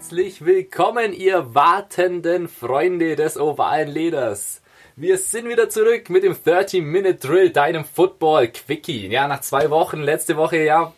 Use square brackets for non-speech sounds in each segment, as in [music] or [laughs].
Herzlich willkommen, ihr wartenden Freunde des ovalen Leders. Wir sind wieder zurück mit dem 30-Minute-Drill, deinem Football-Quickie. Ja, nach zwei Wochen, letzte Woche, ja,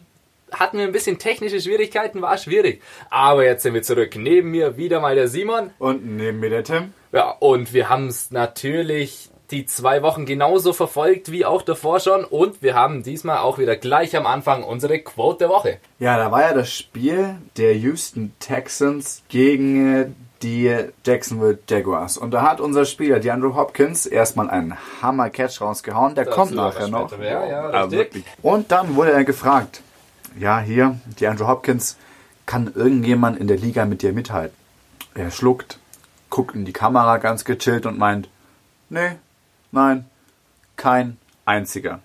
hatten wir ein bisschen technische Schwierigkeiten, war schwierig. Aber jetzt sind wir zurück. Neben mir wieder mal der Simon. Und neben mir der Tim. Ja, und wir haben es natürlich die zwei Wochen genauso verfolgt wie auch davor schon und wir haben diesmal auch wieder gleich am Anfang unsere Quote der Woche. Ja, da war ja das Spiel der Houston Texans gegen äh, die Jacksonville Jaguars. Und da hat unser Spieler, die Andrew Hopkins, erstmal einen Hammer-Catch rausgehauen. Der Dazu kommt nachher noch. mehr, ja, Also. Und dann wurde er gefragt, ja, hier, die Andrew Hopkins, kann irgendjemand in der Liga mit dir mithalten? Er schluckt, guckt in die Kamera ganz gechillt und meint, nee, nein, kein einziger.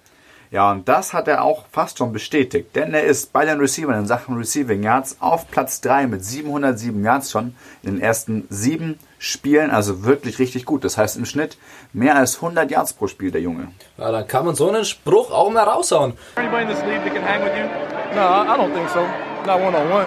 Ja, und das hat er auch fast schon bestätigt, denn er ist bei den Receivern in Sachen Receiving Yards auf Platz 3 mit 707 Yards schon in den ersten sieben Spielen, also wirklich richtig gut. Das heißt im Schnitt mehr als 100 Yards pro Spiel, der Junge. Ja, dann kann man so einen Spruch auch mal raushauen. Anybody in this league that can hang with you? No, I I don't think so. Not one on one.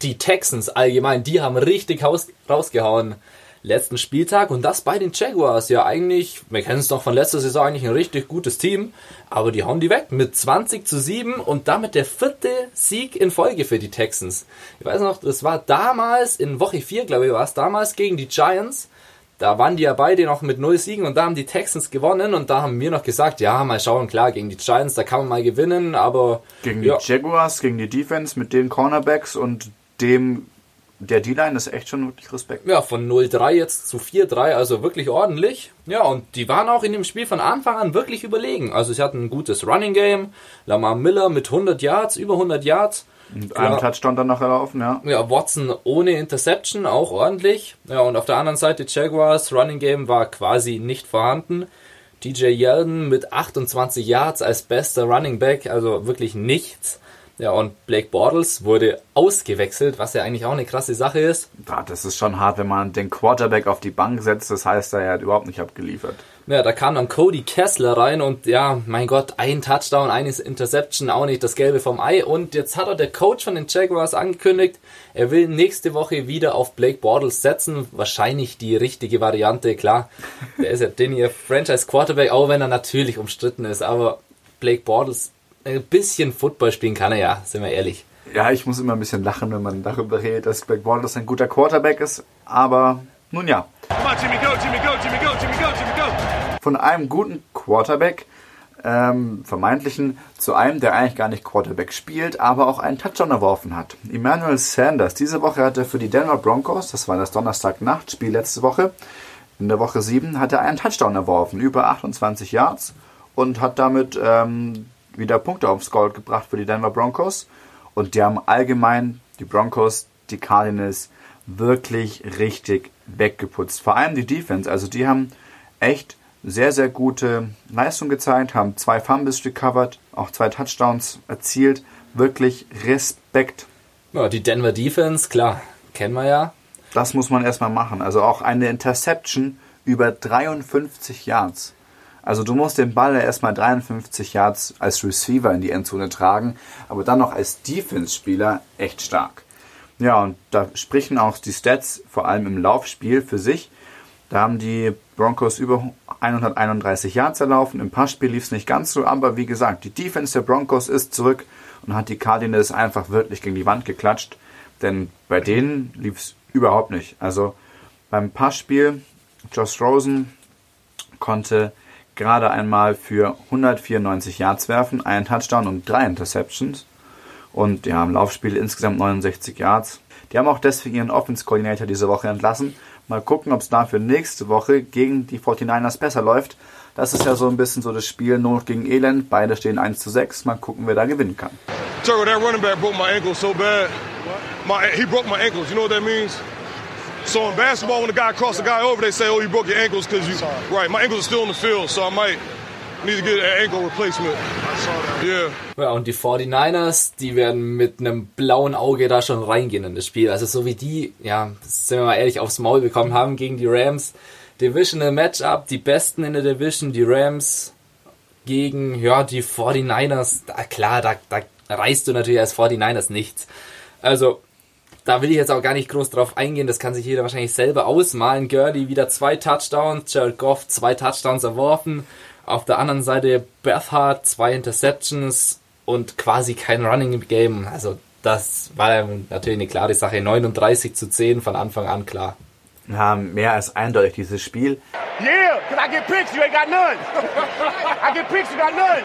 Die Texans allgemein, die haben richtig rausgehauen letzten Spieltag und das bei den Jaguars. Ja, eigentlich, wir kennen es doch von letzter Saison, eigentlich ein richtig gutes Team, aber die hauen die weg mit 20 zu 7 und damit der vierte Sieg in Folge für die Texans. Ich weiß noch, das war damals in Woche 4, glaube ich, war es damals gegen die Giants. Da waren die ja beide noch mit null Siegen und da haben die Texans gewonnen und da haben wir noch gesagt, ja, mal schauen, klar, gegen die Giants, da kann man mal gewinnen, aber Gegen ja, die Jaguars, gegen die Defense mit den Cornerbacks und dem der D-Line ist echt schon wirklich Respekt. Ja, von 0-3 jetzt zu 4-3, also wirklich ordentlich. Ja, und die waren auch in dem Spiel von Anfang an wirklich überlegen. Also sie hatten ein gutes Running Game. Lamar Miller mit 100 Yards, über 100 Yards. Mit Touchdown dann noch erlaufen, ja. Ja, Watson ohne Interception, auch ordentlich. Ja, und auf der anderen Seite Jaguars, Running Game war quasi nicht vorhanden. DJ Yeldon mit 28 Yards als bester Running Back, also wirklich nichts. Ja, und Blake Bortles wurde ausgewechselt, was ja eigentlich auch eine krasse Sache ist. Ja, Das ist schon hart, wenn man den Quarterback auf die Bank setzt. Das heißt, er hat überhaupt nicht abgeliefert. Ja, da kam dann Cody Kessler rein und ja, mein Gott, ein Touchdown, eine Interception, auch nicht das Gelbe vom Ei. Und jetzt hat er der Coach von den Jaguars angekündigt, er will nächste Woche wieder auf Blake Bortles setzen. Wahrscheinlich die richtige Variante, klar. Der ist ja den ihr Franchise Quarterback, auch wenn er natürlich umstritten ist. Aber Blake Bortles, ein bisschen Football spielen kann er ja, sind wir ehrlich. Ja, ich muss immer ein bisschen lachen, wenn man darüber redet, dass Blake Bortles ein guter Quarterback ist. Aber nun ja, von einem guten Quarterback, ähm, vermeintlichen, zu einem, der eigentlich gar nicht Quarterback spielt, aber auch einen Touchdown erworfen hat. Emmanuel Sanders. Diese Woche hat er für die Denver Broncos, das war das Donnerstag-Nachtspiel letzte Woche, in der Woche 7 hat er einen Touchdown erworfen, über 28 Yards und hat damit ähm, wieder Punkte aufs Gold gebracht für die Denver Broncos. Und die haben allgemein die Broncos, die Cardinals wirklich richtig weggeputzt. Vor allem die Defense. Also die haben echt sehr, sehr gute Leistung gezeigt, haben zwei Fumbles recovered, auch zwei Touchdowns erzielt. Wirklich Respekt. Ja, die Denver Defense, klar, kennen wir ja. Das muss man erstmal machen. Also auch eine Interception über 53 Yards. Also du musst den Ball ja erstmal 53 Yards als Receiver in die Endzone tragen, aber dann noch als Defense-Spieler echt stark. Ja, und da sprechen auch die Stats, vor allem im Laufspiel, für sich. Da haben die Broncos über 131 Yards erlaufen. Im Passspiel lief es nicht ganz so, aber wie gesagt, die Defense der Broncos ist zurück und hat die Cardinals einfach wirklich gegen die Wand geklatscht. Denn bei denen lief es überhaupt nicht. Also beim Passspiel, Josh Rosen konnte gerade einmal für 194 Yards werfen, einen Touchdown und drei Interceptions. Und ja, im Laufspiel insgesamt 69 Yards. Die haben auch deswegen ihren Offense-Coordinator diese Woche entlassen. Mal gucken, ob es dafür nächste Woche gegen die 49ers besser läuft. Das ist ja so ein bisschen so das Spiel Not gegen Elend. Beide stehen 1 zu 6. Mal gucken, wer da gewinnen kann. Turtle, that running back broke my ankles so bad. My he broke my ankles. You know what that means? So in basketball, when the guy crossed the guy over, they say, "Oh, you broke your ankles because you." Right, my ankles are still in the field, so I might need to get an ankle replacement. Yeah. Ja, und die 49ers, die werden mit einem blauen Auge da schon reingehen in das Spiel. Also so wie die, ja, sind wir mal ehrlich, aufs Maul bekommen haben gegen die Rams. Divisional Matchup, die Besten in der Division, die Rams gegen, ja, die 49ers. Da, klar, da, da reißt du natürlich als 49ers nichts. Also, da will ich jetzt auch gar nicht groß drauf eingehen, das kann sich jeder wahrscheinlich selber ausmalen. Gurley wieder zwei Touchdowns, Jared Goff zwei Touchdowns erworfen. Auf der anderen Seite Berthardt zwei Interceptions und quasi kein Running Game. Also das war natürlich eine klare Sache. 39 zu 10 von Anfang an klar. Ja, mehr als eindeutig dieses Spiel. Yeah, because I get picks, you ain't got none. I get picks, you got none.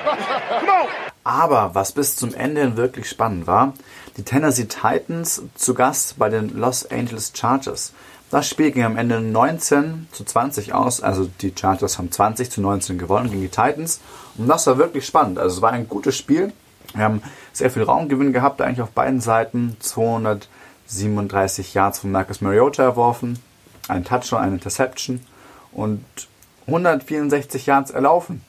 Come on. Aber was bis zum Ende wirklich spannend war, die Tennessee Titans zu Gast bei den Los Angeles Chargers. Das Spiel ging am Ende 19 zu 20 aus. Also die Chargers haben 20 zu 19 gewonnen gegen die Titans. Und das war wirklich spannend. Also es war ein gutes Spiel. Wir haben sehr viel Raumgewinn gehabt, eigentlich auf beiden Seiten. 237 Yards von Marcus Mariota erworfen, ein Touchdown, eine Interception und 164 Yards erlaufen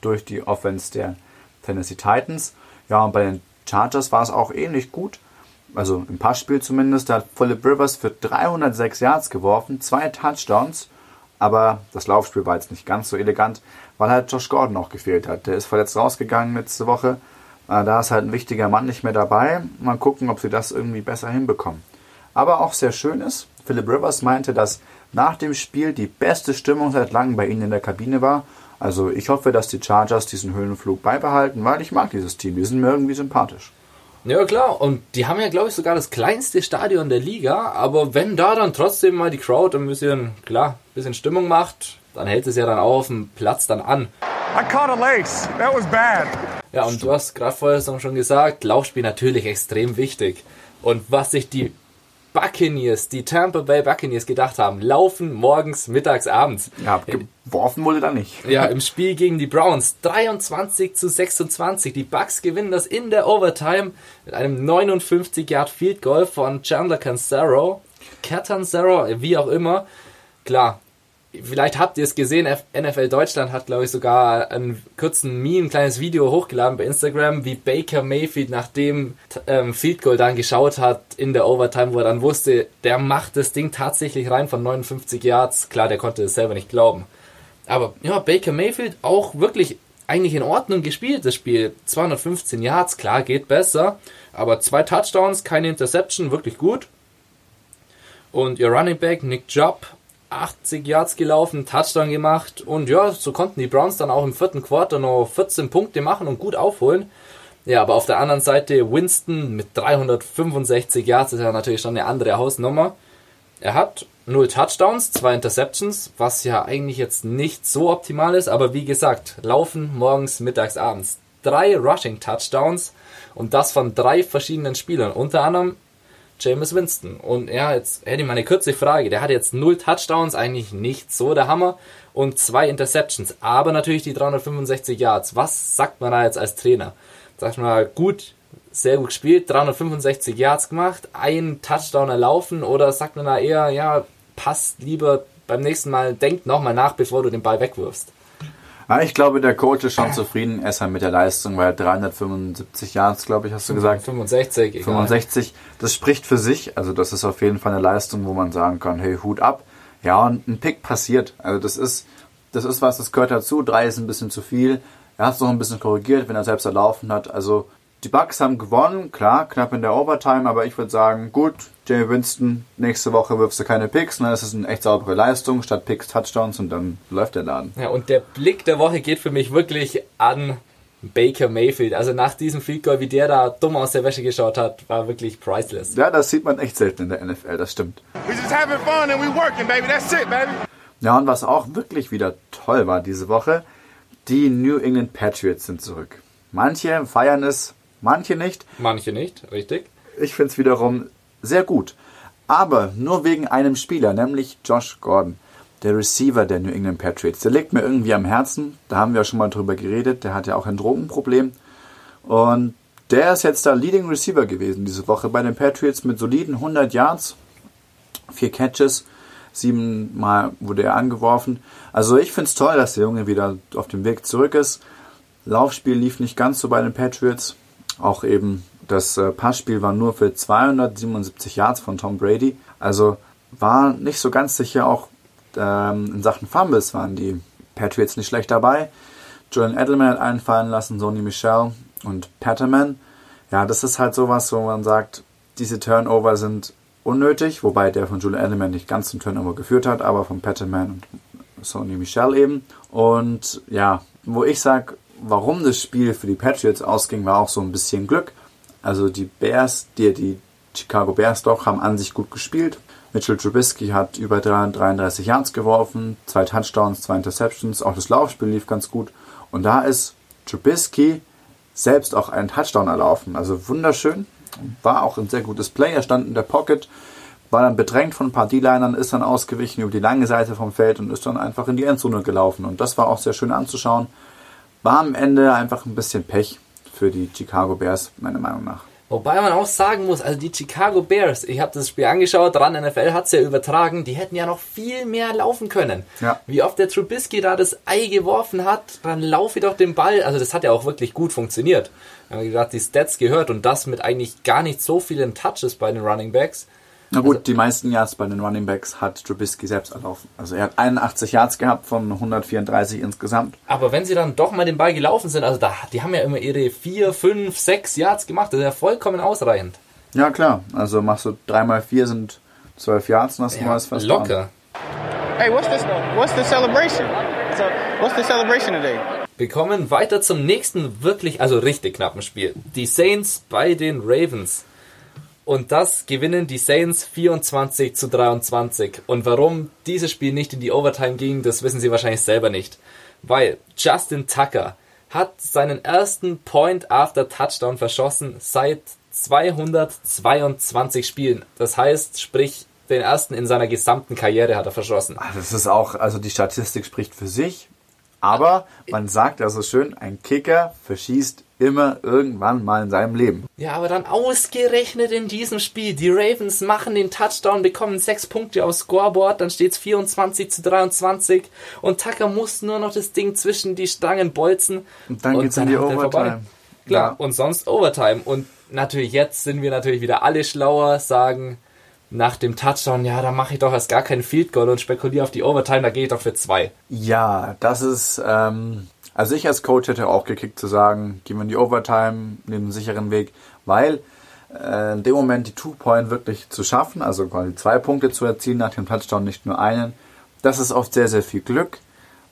durch die Offense der Tennessee Titans. Ja, und bei den Chargers war es auch ähnlich gut. Also im Passspiel zumindest. Da hat Philip Rivers für 306 Yards geworfen, zwei Touchdowns. Aber das Laufspiel war jetzt nicht ganz so elegant, weil halt Josh Gordon auch gefehlt hat. Der ist verletzt rausgegangen letzte Woche. Äh, da ist halt ein wichtiger Mann nicht mehr dabei. Mal gucken, ob sie das irgendwie besser hinbekommen. Aber auch sehr schön ist, Philip Rivers meinte, dass nach dem Spiel die beste Stimmung seit langem bei ihnen in der Kabine war. Also ich hoffe, dass die Chargers diesen Höhenflug beibehalten, weil ich mag dieses Team. Die sind mir irgendwie sympathisch. Ja klar, und die haben ja, glaube ich, sogar das kleinste Stadion der Liga, aber wenn da dann trotzdem mal die Crowd ein bisschen, klar, ein bisschen Stimmung macht, dann hält es ja dann auch auf dem Platz dann an. I caught a lace. That was bad. Ja, und du hast gerade vorher schon gesagt, Laufspiel natürlich extrem wichtig. Und was sich die Buccaneers, die Tampa Bay Buccaneers gedacht haben, laufen morgens, mittags, abends. Ja, geworfen wurde da nicht. Ja, im Spiel gegen die Browns 23 zu 26. Die Bucks gewinnen das in der Overtime mit einem 59 Yard Field Goal von Chandler Cancero. Catanzaro, wie auch immer. Klar, vielleicht habt ihr es gesehen, NFL Deutschland hat, glaube ich, sogar einen kurzen Meme, ein kleines Video hochgeladen bei Instagram, wie Baker Mayfield nach dem ähm, Field Goal dann geschaut hat in der Overtime, wo er dann wusste, der macht das Ding tatsächlich rein von 59 Yards. Klar, der konnte es selber nicht glauben. Aber ja, Baker Mayfield auch wirklich eigentlich in Ordnung gespielt, das Spiel. 215 Yards, klar, geht besser. Aber zwei Touchdowns, keine Interception, wirklich gut. Und ihr Running Back, Nick Jubb, 80 Yards gelaufen, Touchdown gemacht und ja, so konnten die Browns dann auch im vierten Quarter noch 14 Punkte machen und gut aufholen. Ja, aber auf der anderen Seite Winston mit 365 Yards ist ja natürlich schon eine andere Hausnummer. Er hat 0 Touchdowns, 2 Interceptions, was ja eigentlich jetzt nicht so optimal ist, aber wie gesagt, laufen morgens, mittags, abends. Drei Rushing Touchdowns und das von drei verschiedenen Spielern, unter anderem James Winston. Und ja, jetzt hätte ich mal eine kurze Frage. Der hat jetzt null Touchdowns, eigentlich nicht so der Hammer. Und zwei Interceptions, aber natürlich die 365 Yards. Was sagt man da jetzt als Trainer? Sagt man, gut, sehr gut gespielt, 365 Yards gemacht, ein Touchdown erlaufen oder sagt man da eher, ja, passt lieber beim nächsten Mal, denk nochmal nach, bevor du den Ball wegwirfst? Ja, ich glaube, der Coach ist schon zufrieden erstmal mit der Leistung, weil 375 Yards, glaube ich, hast du gesagt. 65, egal. 65, das spricht für sich. Also das ist auf jeden Fall eine Leistung, wo man sagen kann, hey, Hut ab. Ja, und ein Pick passiert. Also das ist, das ist was, das gehört dazu. Drei ist ein bisschen zu viel. Er hat es noch ein bisschen korrigiert, wenn er selbst erlaufen hat. Also die Bucks haben gewonnen, klar, knapp in der Overtime, aber ich würde sagen, gut, Jamie Winston, nächste Woche wirfst du keine Picks, ne? das ist eine echt saubere Leistung, statt Picks Touchdowns und dann läuft der Laden. Ja, und der Blick der Woche geht für mich wirklich an Baker Mayfield. Also nach diesem Field Goal, wie der da dumm aus der Wäsche geschaut hat, war wirklich priceless. Ja, das sieht man echt selten in der NFL, das stimmt. We just having fun and we working, baby. That's it, baby. Ja, und was auch wirklich wieder toll war diese Woche, die New England Patriots sind zurück. Manche feiern es, manche nicht. Manche nicht, richtig. Ich finde es wiederum sehr gut. Aber nur wegen einem Spieler, nämlich Josh Gordon, der Receiver der New England Patriots. Der liegt mir irgendwie am Herzen. Da haben wir ja schon mal drüber geredet. Der hat ja auch ein Drogenproblem. Und der ist jetzt der Leading Receiver gewesen diese Woche bei den Patriots mit soliden 100 Yards, vier Catches, siebenmal wurde er angeworfen. Also ich finde es toll, dass der Junge wieder auf dem Weg zurück ist. Laufspiel lief nicht ganz so bei den Patriots. Auch eben das äh, Passspiel war nur für 277 Yards von Tom Brady. Also war nicht so ganz sicher. Auch ähm, in Sachen Fumbles waren die Patriots nicht schlecht dabei. Julian Edelman hat einen fallen lassen, Sony Michel und Patterman. Ja, das ist halt sowas, wo man sagt, diese Turnover sind unnötig, wobei der von Julian Edelman nicht ganz zum Turnover geführt hat, aber von Petterman und Sony Michel eben. Und ja, wo ich sage, warum das Spiel für die Patriots ausging, war auch so ein bisschen Glück. Also die Bears, die, die Chicago Bears doch, haben an sich gut gespielt. Mitchell Trubisky hat über 33 Yards geworfen, zwei Touchdowns, zwei Interceptions, auch das Laufspiel lief ganz gut. Und da ist Trubisky selbst auch einen Touchdown erlaufen. Also wunderschön. War auch ein sehr gutes Play. Er stand in der Pocket, war dann bedrängt von ein paar D-Linern, ist dann ausgewichen über die lange Seite vom Feld und ist dann einfach in die Endzone gelaufen. Und das war auch sehr schön anzuschauen. War am Ende einfach ein bisschen Pech für die Chicago Bears, meiner Meinung nach. Wobei man auch sagen muss, also die Chicago Bears, ich habe das Spiel angeschaut, dran NFL hat es ja übertragen, die hätten ja noch viel mehr laufen können. Ja. Wie oft der Trubisky da das Ei geworfen hat, dann laufe ich doch den Ball. Also das hat ja auch wirklich gut funktioniert. Wir haben gerade die Stats gehört und das mit eigentlich gar nicht so vielen Touches bei den Running Backs. Na gut, die meisten Yards bei den Running Backs hat Trubisky selbst erlaufen. Also er hat 81 Yards gehabt von 134 insgesamt. Aber wenn sie dann doch mal den Ball gelaufen sind, also da, die haben ja immer ihre 4, 5, 6 Yards gemacht, das ist ja vollkommen ausreichend. Ja klar, also machst du 3 mal 4 sind 12 Yards und hast du mal das fast locker. Hey, what's this? What's the celebration? So, what's the celebration today? Wir kommen weiter zum nächsten wirklich, also richtig knappen Spiel. Die Saints bei den Ravens. Und das gewinnen die Saints 24 zu 23. Und warum dieses Spiel nicht in die Overtime ging, das wissen sie wahrscheinlich selber nicht. Weil Justin Tucker hat seinen ersten Point after Touchdown verschossen seit 222 Spielen. Das heißt, sprich, den ersten in seiner gesamten Karriere hat er verschossen. Ah, Das ist auch, also die Statistik spricht für sich. Aber man sagt ja so schön, ein Kicker verschießt immer irgendwann mal in seinem Leben. Ja, aber dann ausgerechnet in diesem Spiel. Die Ravens machen den Touchdown, bekommen sechs Punkte aufs Scoreboard, dann steht's 24 zu 23 und Tucker muss nur noch das Ding zwischen die Stangen bolzen. Und dann geht's in die er. Overtime. Klar, Ja. und sonst Overtime. Und natürlich jetzt sind wir natürlich wieder alle schlauer, sagen nach dem Touchdown, ja, da mache ich doch erst gar keinen Field Goal und spekuliere auf die Overtime, da gehe ich doch für zwei. Ja, das ist, ähm, also ich als Coach hätte auch gekickt zu sagen, gehen wir in die Overtime, nehmen einen sicheren Weg, weil äh, in dem Moment die Two-Point wirklich zu schaffen, also quasi zwei Punkte zu erzielen nach dem Touchdown, nicht nur einen, das ist oft sehr, sehr viel Glück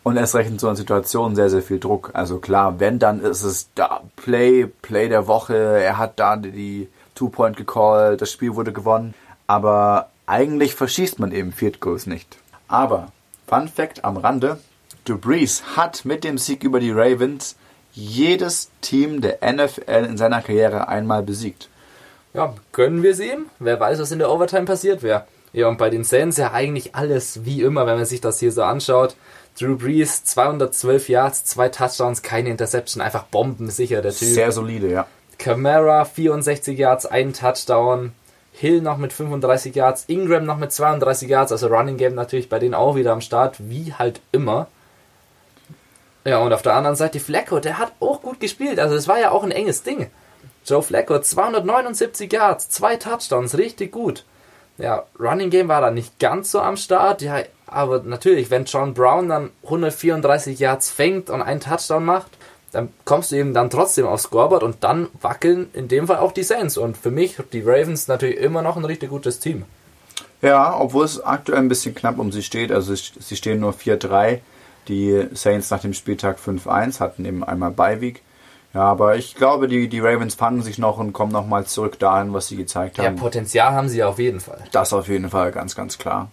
und erst recht in so einer Situation sehr, sehr viel Druck. Also klar, wenn, dann ist es da Play, Play der Woche, er hat da die Two-Point gecallt, das Spiel wurde gewonnen, aber eigentlich verschießt man eben Field Goals nicht. Aber, Fun Fact am Rande, Brees hat mit dem Sieg über die Ravens jedes Team der NFL in seiner Karriere einmal besiegt. Ja, können wir sehen. Wer weiß, was in der Overtime passiert wäre. Ja, und bei den Saints ja eigentlich alles wie immer, wenn man sich das hier so anschaut. Drew Brees, 212 Yards, zwei Touchdowns, keine Interception, einfach bombensicher der Typ. Sehr solide, ja. Camara, 64 Yards, ein Touchdown. Hill noch mit 35 Yards, Ingram noch mit 32 Yards, also Running Game natürlich bei denen auch wieder am Start, wie halt immer. Ja, und auf der anderen Seite Flacco, der hat auch gut gespielt, also es war ja auch ein enges Ding. Joe Flacco, 279 Yards, zwei Touchdowns, richtig gut. Ja, Running Game war da nicht ganz so am Start, ja, aber natürlich, wenn John Brown dann 134 Yards fängt und einen Touchdown macht, dann kommst du eben dann trotzdem aufs Scoreboard und dann wackeln in dem Fall auch die Saints. Und für mich, die Ravens, natürlich immer noch ein richtig gutes Team. Ja, obwohl es aktuell ein bisschen knapp um sie steht. Also sie stehen nur 4-3. Die Saints nach dem Spieltag 5-1 hatten eben einmal Beiweek. Ja, aber ich glaube, die, die Ravens fangen sich noch und kommen nochmal zurück dahin, was sie gezeigt Ja, haben. Potenzial haben sie ja auf jeden Fall. das auf jeden Fall ganz, ganz klar.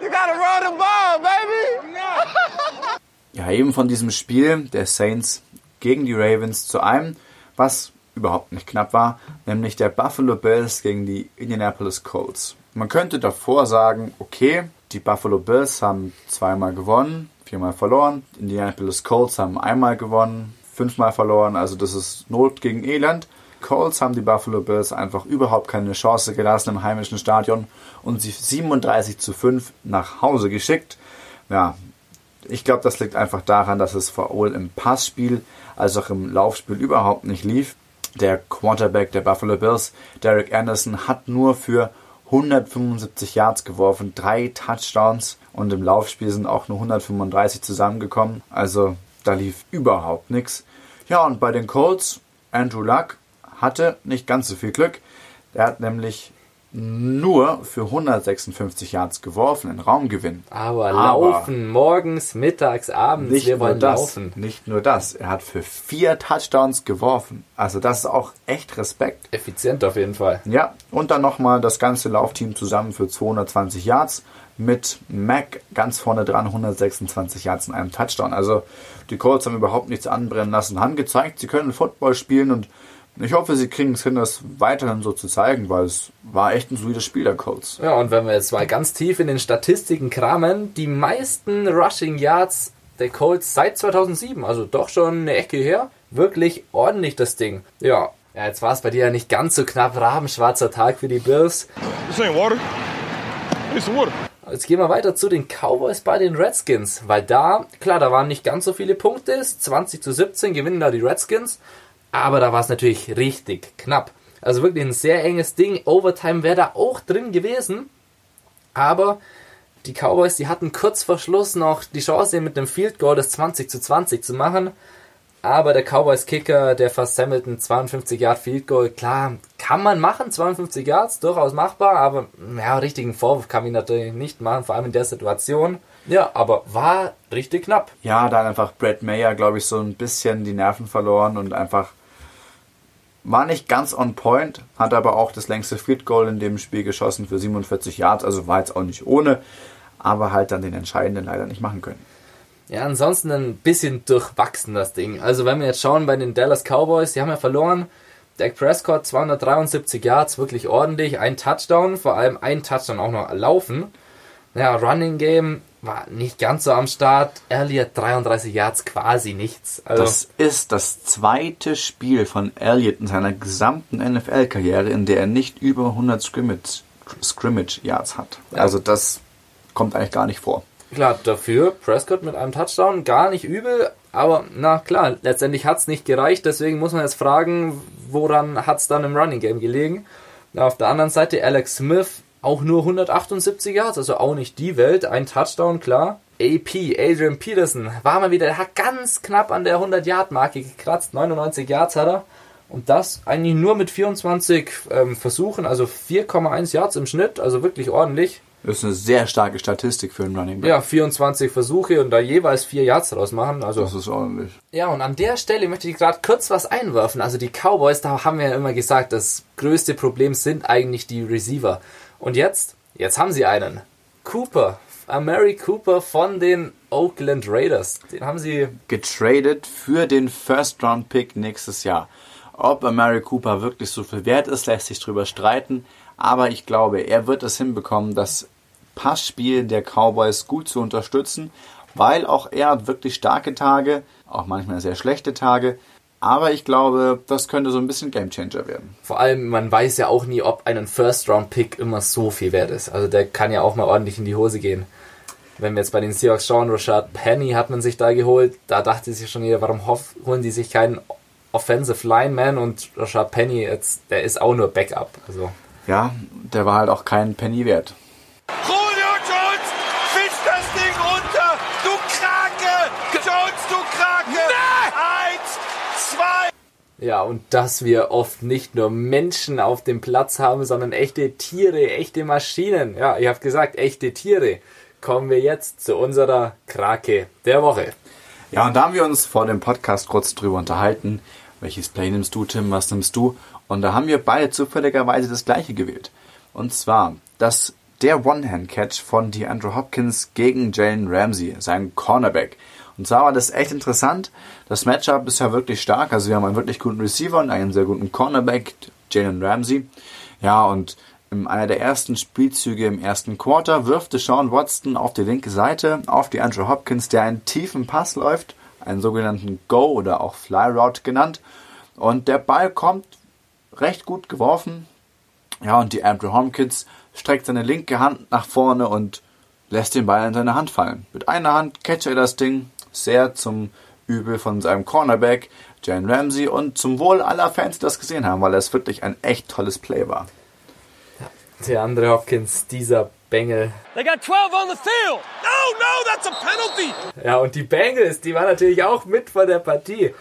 You gotta run the ball, baby. [laughs] Ja, eben von diesem Spiel der Saints gegen die Ravens zu einem, was überhaupt nicht knapp war, nämlich der Buffalo Bills gegen die Indianapolis Colts. Man könnte davor sagen, okay, die Buffalo Bills haben zweimal gewonnen, viermal verloren, Indianapolis Colts haben einmal gewonnen, fünfmal verloren, also das ist Not gegen Elend. Colts haben die Buffalo Bills einfach überhaupt keine Chance gelassen im heimischen Stadion und sie 37 zu 5 nach Hause geschickt. Ja, ich glaube, das liegt einfach daran, dass es sowohl im Passspiel als auch im Laufspiel überhaupt nicht lief. Der Quarterback der Buffalo Bills, Derek Anderson, hat nur für 175 Yards geworfen, drei Touchdowns und im Laufspiel sind auch nur 135 zusammengekommen. Also da lief überhaupt nichts. Ja, und bei den Colts, Andrew Luck hatte nicht ganz so viel Glück. Er hat nämlich nur für 156 Yards geworfen in Raumgewinn. Aber, laufen morgens, mittags, abends, Nicht wir nur wollen das, laufen. nicht nur das, er hat für vier Touchdowns geworfen. Also das ist auch echt Respekt. Effizient auf jeden Fall. Ja, und dann nochmal das ganze Laufteam zusammen für 220 Yards mit Mac ganz vorne dran, 126 Yards in einem Touchdown. Also die Colts haben überhaupt nichts anbrennen lassen, haben gezeigt, sie können Football spielen und ich hoffe, sie kriegen es hin, das weiterhin so zu zeigen, weil es war echt ein solides Spiel der Colts. Ja, und wenn wir jetzt mal ganz tief in den Statistiken kramen, die meisten Rushing Yards der Colts seit 2007, also doch schon eine Ecke her, wirklich ordentlich das Ding. Ja, ja jetzt war es bei dir ja nicht ganz so knapp, rabenschwarzer Tag für die Bills. This ain't water. It's water. Jetzt gehen wir weiter zu den Cowboys bei den Redskins, weil da, klar, da waren nicht ganz so viele Punkte, 20 zu 17 gewinnen da die Redskins, aber da war es natürlich richtig knapp. Also wirklich ein sehr enges Ding, Overtime wäre da auch drin gewesen, aber die Cowboys, die hatten kurz vor Schluss noch die Chance mit dem Field Goal das 20 zu 20 zu machen, aber der Cowboys Kicker, der versammelt ein 52 Yard Field Goal, klar, kann man machen, 52 Yards, durchaus machbar, aber ja, richtigen Vorwurf kann ich natürlich nicht machen, vor allem in der Situation. Ja, aber war richtig knapp. Ja, da hat einfach Brad Mayer, glaube ich, so ein bisschen die Nerven verloren und einfach war nicht ganz on point, hat aber auch das längste Field Goal in dem Spiel geschossen für 47 Yards, also war jetzt auch nicht ohne, aber halt dann den entscheidenden leider nicht machen können. Ja, ansonsten ein bisschen durchwachsen das Ding. Also wenn wir jetzt schauen bei den Dallas Cowboys, die haben ja verloren. Dak Prescott 273 Yards, wirklich ordentlich, ein Touchdown, vor allem ein Touchdown auch noch laufen. Ja, Running Game war nicht ganz so am Start. Elliott 33 Yards, quasi nichts. Also Das ist das zweite Spiel von Elliott in seiner gesamten NFL-Karriere, in der er nicht über 100 Scrimmage, Scrimmage Yards hat. Also das kommt eigentlich gar nicht vor. Klar, dafür Prescott mit einem Touchdown, gar nicht übel, aber na klar, letztendlich hat's nicht gereicht, deswegen muss man jetzt fragen, woran hat's dann im Running Game gelegen? Auf der anderen Seite Alex Smith, auch nur 178 Yards, also auch nicht die Welt, ein Touchdown, klar. AP, Adrian Peterson, war mal wieder, er hat ganz knapp an der 100-Yard-Marke gekratzt, 99 Yards hat er. Und das eigentlich nur mit 24 ähm, Versuchen, also 4,1 Yards im Schnitt, also wirklich ordentlich. Das ist eine sehr starke Statistik für einen Running Back. Ja, 24 Versuche und da jeweils vier Yards draus machen. Also Das ist ordentlich. ja, und an der Stelle möchte ich gerade kurz was einwerfen. Also die Cowboys, da haben wir ja immer gesagt, das größte Problem sind eigentlich die Receiver. Und jetzt, jetzt haben sie einen. Cooper, Amari Cooper von den Oakland Raiders. Den haben sie Getradet für den First-Round-Pick nächstes Jahr. Ob Amari Cooper wirklich so viel wert ist, lässt sich drüber streiten. Aber ich glaube, er wird es hinbekommen, das Passspiel der Cowboys gut zu unterstützen, weil auch er hat wirklich starke Tage, auch manchmal sehr schlechte Tage. Aber ich glaube, das könnte so ein bisschen Gamechanger werden. Vor allem, man weiß ja auch nie, ob einen First-Round-Pick immer so viel wert ist. Also der kann ja auch mal ordentlich in die Hose gehen. Wenn wir jetzt bei den Seahawks schauen, Rashad Penny hat man sich da geholt. Da dachte sich schon jeder, warum holen die sich keinen Offensive Lineman und Rashad Penny, jetzt, der ist auch nur Backup. Also Ja, der war halt auch kein Penny wert. Julio Jones, fisch das Ding runter! Du Krake! Jones, du Krake! Eins, zwei! Ja, und dass wir oft nicht nur Menschen auf dem Platz haben, sondern echte Tiere, echte Maschinen. Ja, ihr habt gesagt, echte Tiere. Kommen wir jetzt zu unserer Krake der Woche. Ja, und da haben wir uns vor dem Podcast kurz drüber unterhalten. Welches Play nimmst du, Tim? Was nimmst du? Und da haben wir beide zufälligerweise das gleiche gewählt. Und zwar das, der One-Hand-Catch von DeAndre Hopkins gegen Jalen Ramsey, sein Cornerback. Und zwar war das echt interessant. Das Matchup ist ja wirklich stark. Also wir haben einen wirklich guten Receiver und einen sehr guten Cornerback, Jalen Ramsey. Ja, und in einer der ersten Spielzüge im ersten Quarter wirft Sean Watson auf die linke Seite auf die Andrew Hopkins, der einen tiefen Pass läuft, einen sogenannten Go oder auch Fly Route genannt. Und der Ball kommt recht gut geworfen. Ja, und die Andrew Hopkins streckt seine linke Hand nach vorne und lässt den Ball in seine Hand fallen. Mit einer Hand catcht er das Ding, sehr zum Übel von seinem Cornerback, Jalen Ramsey, und zum Wohl aller Fans, die das gesehen haben, weil es wirklich ein echt tolles Play war. Der andere Hopkins, dieser Bengel. They got 12 on the field! No, no, that's a penalty! Ja, und die Bengals, die waren natürlich auch mit vor der Partie.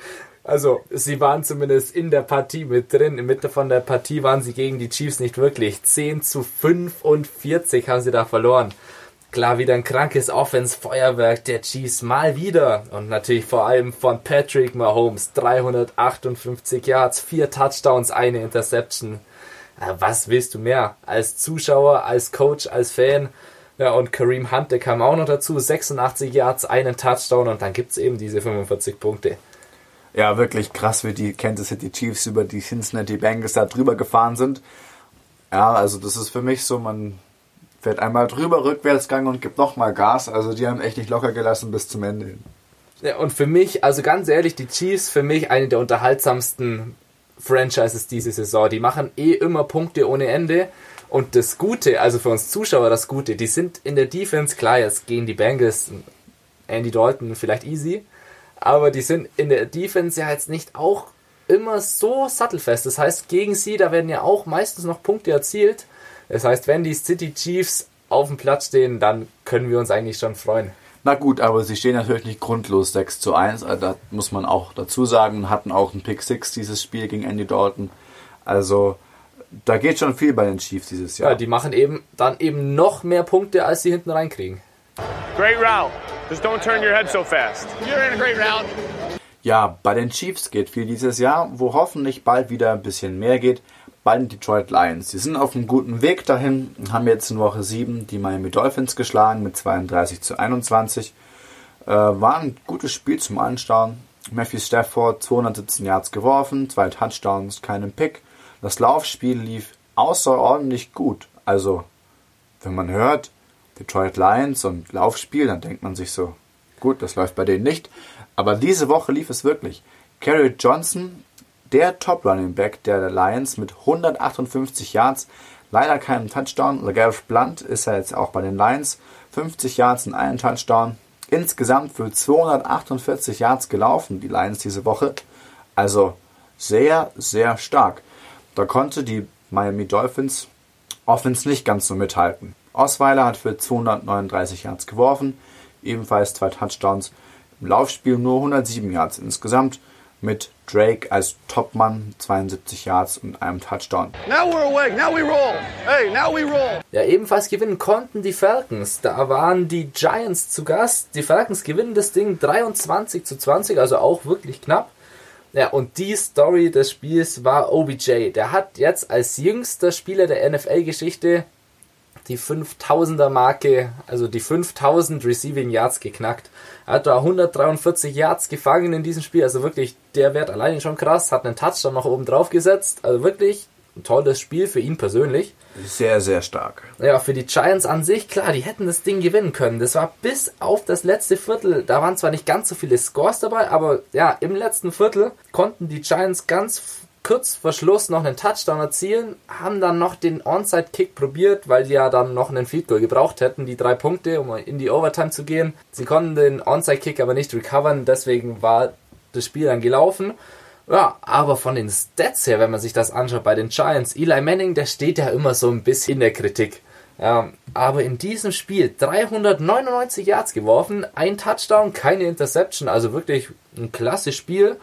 Also, sie waren zumindest in der Partie mit drin. In Mitte von der Partie waren sie gegen die Chiefs nicht wirklich. 10 zu 45 haben sie da verloren. Klar, wieder ein krankes Offense-Feuerwerk der Chiefs mal wieder. Und natürlich vor allem von Patrick Mahomes. 358 Yards, 4 Touchdowns, eine Interception. Was willst du mehr? Als Zuschauer, als Coach, als Fan. Ja, und Kareem Hunt, der kam auch noch dazu. 86 Yards, einen Touchdown und dann gibt's eben diese 45 Punkte. Ja, wirklich krass, wie die Kansas City Chiefs über die Cincinnati Bengals da drüber gefahren sind. Ja, also das ist für mich so, man fährt einmal drüber, Rückwärtsgang und gibt nochmal Gas. Also die haben echt nicht locker gelassen bis zum Ende hin. Ja, und für mich, also ganz ehrlich, die Chiefs für mich eine der unterhaltsamsten Franchises diese Saison. Die machen eh immer Punkte ohne Ende. Und das Gute, also für uns Zuschauer das Gute, die sind in der Defense, klar, jetzt gehen die Bengals, Andy Dalton vielleicht easy, aber die sind in der Defense ja jetzt nicht auch immer so sattelfest. Das heißt, gegen sie, da werden ja auch meistens noch Punkte erzielt. Das heißt, wenn die City Chiefs auf dem Platz stehen, dann können wir uns eigentlich schon freuen. Na gut, aber sie stehen natürlich nicht grundlos 6 zu 1. Also da muss man auch dazu sagen, hatten auch einen Pick 6 dieses Spiel gegen Andy Dalton. Also da geht schon viel bei den Chiefs dieses Jahr. Ja, die machen eben dann eben noch mehr Punkte, als sie hinten reinkriegen. Great route. Just don't turn your head so fast. You're in a great route. Ja, bei den Chiefs geht viel dieses Jahr, wo hoffentlich bald wieder ein bisschen mehr geht. Bei den Detroit Lions. Sie sind auf einem guten Weg dahin, haben jetzt in Woche 7 die Miami Dolphins geschlagen mit 32 zu 21. Äh, war ein gutes Spiel zum Anschauen. Matthew Stafford 217 Yards geworfen, zwei Touchdowns, keinen Pick. Das Laufspiel lief außerordentlich gut. Also, wenn man hört, Detroit Lions und Laufspiel, dann denkt man sich so, gut, das läuft bei denen nicht. Aber diese Woche lief es wirklich. Kerry Johnson, der Top Running Back der Lions mit 158 Yards, leider keinen Touchdown. LeGarrette Blunt ist ja jetzt auch bei den Lions, 50 Yards und einen Touchdown. Insgesamt für 248 Yards gelaufen, die Lions diese Woche. Also sehr, sehr stark. Da konnte die Miami Dolphins Offense nicht ganz so mithalten. Osweiler hat für 239 Yards geworfen, ebenfalls zwei Touchdowns. Im Laufspiel nur 107 Yards insgesamt mit Drake als Topmann 72 Yards und einem Touchdown. Now we're awake. Now we roll. Hey, now we roll. Ja, ebenfalls gewinnen konnten die Falcons. Da waren die Giants zu Gast. Die Falcons gewinnen das Ding 23 zu 20, also auch wirklich knapp. Ja, und die Story des Spiels war OBJ. Der hat jetzt als jüngster Spieler der NFL-Geschichte die 5000er Marke, also die 5000 Receiving Yards geknackt. Er hat da 143 Yards gefangen in diesem Spiel, also wirklich der Wert alleine schon krass, hat einen Touchdown noch oben drauf gesetzt, also wirklich ein tolles Spiel für ihn persönlich. Sehr, sehr stark. Ja, für die Giants an sich, klar, die hätten das Ding gewinnen können. Das war bis auf das letzte Viertel, da waren zwar nicht ganz so viele Scores dabei, aber ja, im letzten Viertel konnten die Giants ganz kurz vor Schluss noch einen Touchdown erzielen, haben dann noch den Onside-Kick probiert, weil die ja dann noch einen Field Goal gebraucht hätten, die drei Punkte, um in die Overtime zu gehen. Sie konnten den Onside-Kick aber nicht recovern, deswegen war das Spiel dann gelaufen. Ja, aber von den Stats her, wenn man sich das anschaut bei den Giants, Eli Manning, der steht ja immer so ein bisschen in der Kritik. Ja, aber in diesem Spiel 399 Yards geworfen, ein Touchdown, keine Interception, also wirklich ein klasse Spiel.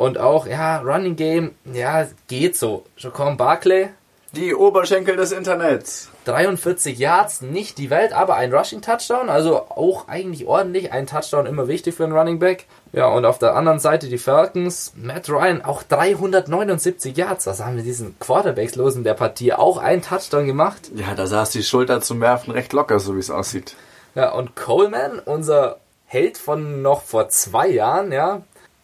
Und auch, ja, Running Game, ja, geht so. Jacon Barclay, Die Oberschenkel des Internets. 43 Yards, nicht die Welt, aber ein Rushing Touchdown, also auch eigentlich ordentlich. Ein Touchdown immer wichtig für einen Running Back. Ja, und auf der anderen Seite die Falcons, Matt Ryan auch 379 Yards. Das haben wir diesen Quarterbacks los in der Partie auch einen Touchdown gemacht. Ja, da saß die Schulter zum Werfen recht locker, so wie es aussieht. Ja, und Coleman, unser Held von noch vor zwei Jahren, ja,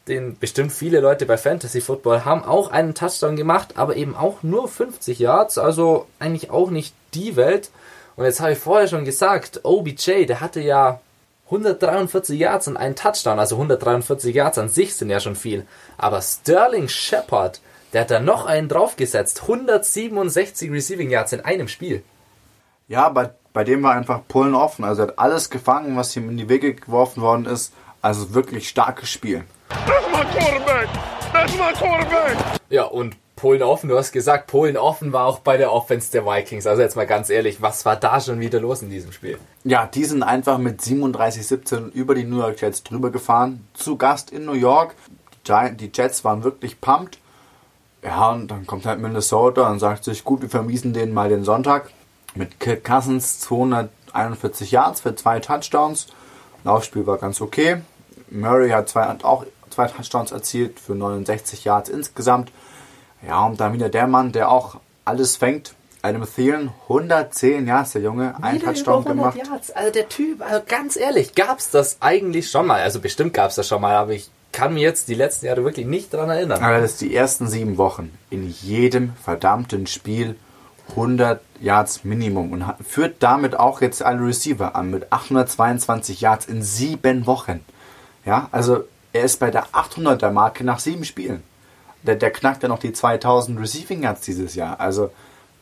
den bestimmt viele Leute bei Fantasy Football haben auch einen Touchdown gemacht, aber eben auch nur 50 Yards, also eigentlich auch nicht die Welt. Und jetzt habe ich vorher schon gesagt, OBJ, der hatte ja 143 Yards und einen Touchdown, also 143 Yards an sich sind ja schon viel. Aber Sterling Shepard, der hat da noch einen draufgesetzt, 167 Receiving Yards in einem Spiel. Ja, bei, bei dem war einfach Pullen offen. Also er hat alles gefangen, was ihm in die Wege geworfen worden ist. Also wirklich starkes Spiel. That's my quarterback. That's my quarterback. Ja, und Polen offen, du hast gesagt, Polen offen war auch bei der Offense der Vikings. Also jetzt mal ganz ehrlich, was war da schon wieder los in diesem Spiel? Ja, die sind einfach mit 37-17 über die New York Jets drüber gefahren. Zu Gast in New York. Die Jets waren wirklich pumped. Ja, und dann kommt halt Minnesota und sagt sich, gut, wir vermiesen denen mal den Sonntag. Mit Kirk Cousins 241 Yards für zwei Touchdowns. Laufspiel war ganz okay. Murray hat zwei, auch zwei Touchdowns erzielt für 69 Yards insgesamt. Ja, und dann wieder der Mann, der auch alles fängt. Adam Thielen, 110 Yards, der Junge, ein Touchdown über 100 gemacht. Yards. Also der Typ, also ganz ehrlich, gab's das eigentlich schon mal? Also bestimmt gab's das schon mal, aber ich kann mir jetzt die letzten Jahre wirklich nicht dran erinnern. Aber das ist die ersten sieben Wochen in jedem verdammten Spiel 100 Yards Minimum und führt damit auch jetzt alle Receiver an mit 822 Yards in sieben Wochen. Ja, also er ist bei der 800er Marke nach sieben Spielen. Der, der knackt ja noch die 2000 Receiving Yards dieses Jahr. Also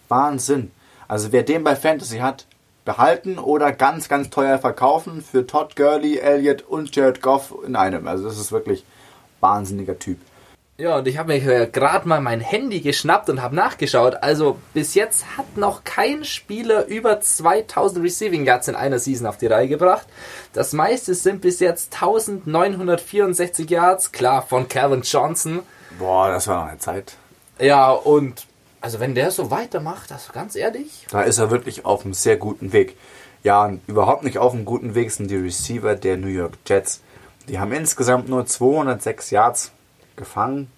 Wahnsinn. Also wer den bei Fantasy hat, behalten oder ganz, ganz teuer verkaufen für Todd Gurley, Elliott und Jared Goff in einem. Also das ist wirklich wahnsinniger Typ. Ja, und ich habe mir gerade mal mein Handy geschnappt und habe nachgeschaut. Also bis jetzt hat noch kein Spieler über 2000 Receiving Yards in einer Season auf die Reihe gebracht. Das meiste sind bis jetzt 1964 Yards, klar, von Calvin Johnson. Boah, das war noch eine Zeit. Ja, und also wenn der so weitermacht, also ganz ehrlich, Da ist er wirklich auf einem sehr guten Weg. Ja, und überhaupt nicht auf einem guten Weg sind die Receiver der New York Jets. Die haben insgesamt nur 206 Yards gefangen.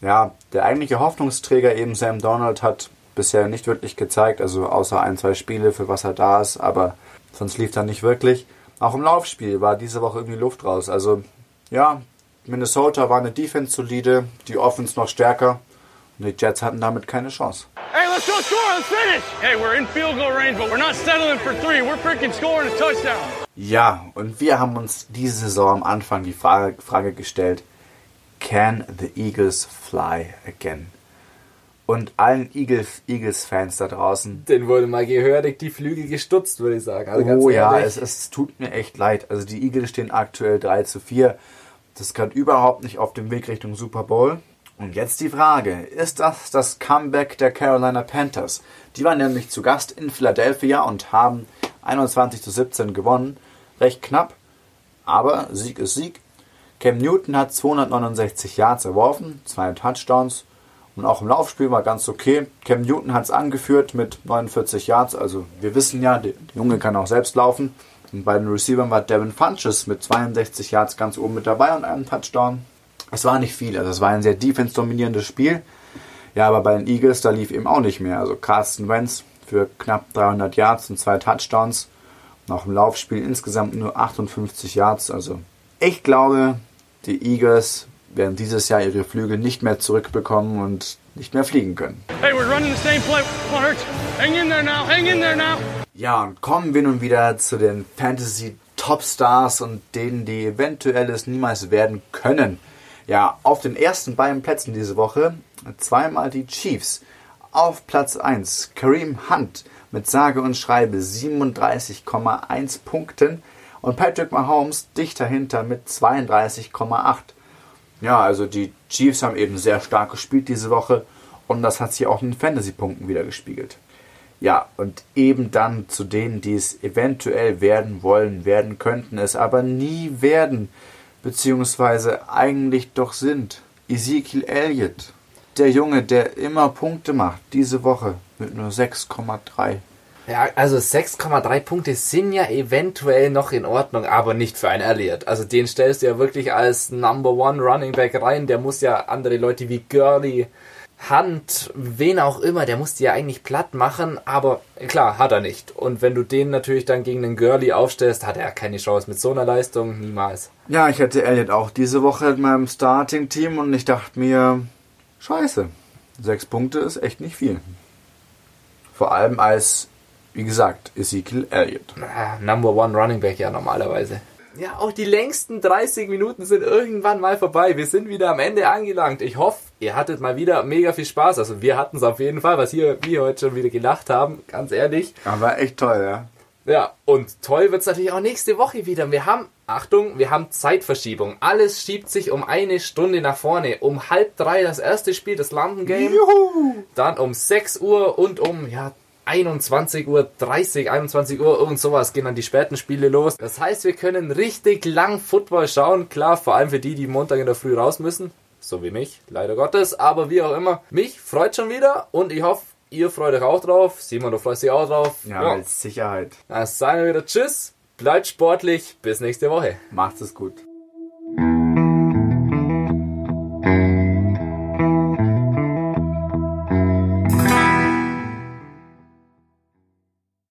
Ja, der eigentliche Hoffnungsträger eben Sam Donald hat bisher nicht wirklich gezeigt, also außer ein, zwei Spiele, für was er da ist, aber sonst lief er nicht wirklich. Auch im Laufspiel war diese Woche irgendwie Luft raus. Also ja, Minnesota war eine Defense solide, die Offense noch stärker und die Jets hatten damit keine Chance. Hey, let's go score. Let's finish. Hey, we're in field goal range, but we're not settling for three. We're freaking scoring a touchdown. Ja, und wir haben uns diese Saison am Anfang die Frage, Frage gestellt, can the Eagles fly again? Und allen Eagles- Eagles-Fans da draußen, den wurde mal gehörig die Flügel gestutzt, würde ich sagen. Also oh ja, es, es tut mir echt leid. Also die Eagles stehen aktuell 3 zu 4. Das kann überhaupt nicht auf dem Weg Richtung Super Bowl. Und jetzt die Frage, ist das das Comeback der Carolina Panthers? Die waren nämlich zu Gast in Philadelphia und haben 21 zu 17 gewonnen. Recht knapp, aber Sieg ist Sieg. Cam Newton hat 269 Yards erworfen, zwei Touchdowns und auch im Laufspiel war ganz okay. Cam Newton hat es angeführt mit 49 Yards, also wir wissen ja, der Junge kann auch selbst laufen. Und bei den Receivern war Devin Funches mit 62 Yards ganz oben mit dabei und einem Touchdown. Es war nicht viel, also es war ein sehr defense-dominierendes Spiel. Ja, aber bei den Eagles, da lief eben auch nicht mehr. Also Carsten Wentz für knapp 300 Yards und zwei Touchdowns. Und auch im Laufspiel insgesamt nur 58 Yards. Also ich glaube, die Eagles werden dieses Jahr ihre Flügel nicht mehr zurückbekommen und nicht mehr fliegen können. Hey, we're running the same play. Come on, Hurts. Hang in there now. Hang in there now. Ja, und kommen wir nun wieder zu den Fantasy Topstars und denen, die eventuell es niemals werden können. Ja, auf den ersten beiden Plätzen diese Woche zweimal die Chiefs. Auf Platz 1 Kareem Hunt mit sage und schreibe 37,1 Punkten und Patrick Mahomes dicht dahinter mit 32,8. Ja, also die Chiefs haben eben sehr stark gespielt diese Woche und das hat sich auch in Fantasy-Punkten wieder gespiegelt. Ja, und eben dann zu denen, die es eventuell werden wollen, werden könnten, es aber nie werden, beziehungsweise eigentlich doch sind. Ezekiel Elliott, der Junge, der immer Punkte macht, diese Woche mit nur 6,3. Ja, also 6,3 Punkte sind ja eventuell noch in Ordnung, aber nicht für einen Elliott. Also den stellst du ja wirklich als Number One Running Back rein. Der muss ja andere Leute wie Gurley, Hunt, wen auch immer, der muss die ja eigentlich platt machen, aber klar, hat er nicht. Und wenn du den natürlich dann gegen den Gurley aufstellst, hat er keine Chance mit so einer Leistung, niemals. Ja, ich hatte Elliott auch diese Woche in meinem Starting-Team und ich dachte mir, scheiße, sechs Punkte ist echt nicht viel. Vor allem als, wie gesagt, Ezekiel Elliott. Ah, Number One Running Back ja normalerweise. Ja, auch die längsten 30 Minuten sind irgendwann mal vorbei. Wir sind wieder am Ende angelangt. Ich hoffe, ihr hattet mal wieder mega viel Spaß. Also wir hatten es auf jeden Fall, was hier wir heute schon wieder gelacht haben, ganz ehrlich. Aber echt toll, ja. Ja, und toll wird's natürlich auch nächste Woche wieder. Wir haben, Achtung, wir haben Zeitverschiebung. Alles schiebt sich um eine Stunde nach vorne. Um halb drei das erste Spiel, das London Game. Dann um 6 Uhr und um, ja, 21.30 Uhr 21 Uhr, irgend sowas gehen dann die späten Spiele los. Das heißt, wir können richtig lang Football schauen. Klar, vor allem für die, die Montag in der Früh raus müssen. So wie mich, leider Gottes. Aber wie auch immer, mich freut schon wieder und ich hoffe, ihr freut euch auch drauf. Simon, du freust dich auch drauf. Ja, ja. mit Sicherheit. Dann sagen wir wieder Tschüss, bleibt sportlich, bis nächste Woche. Macht es gut.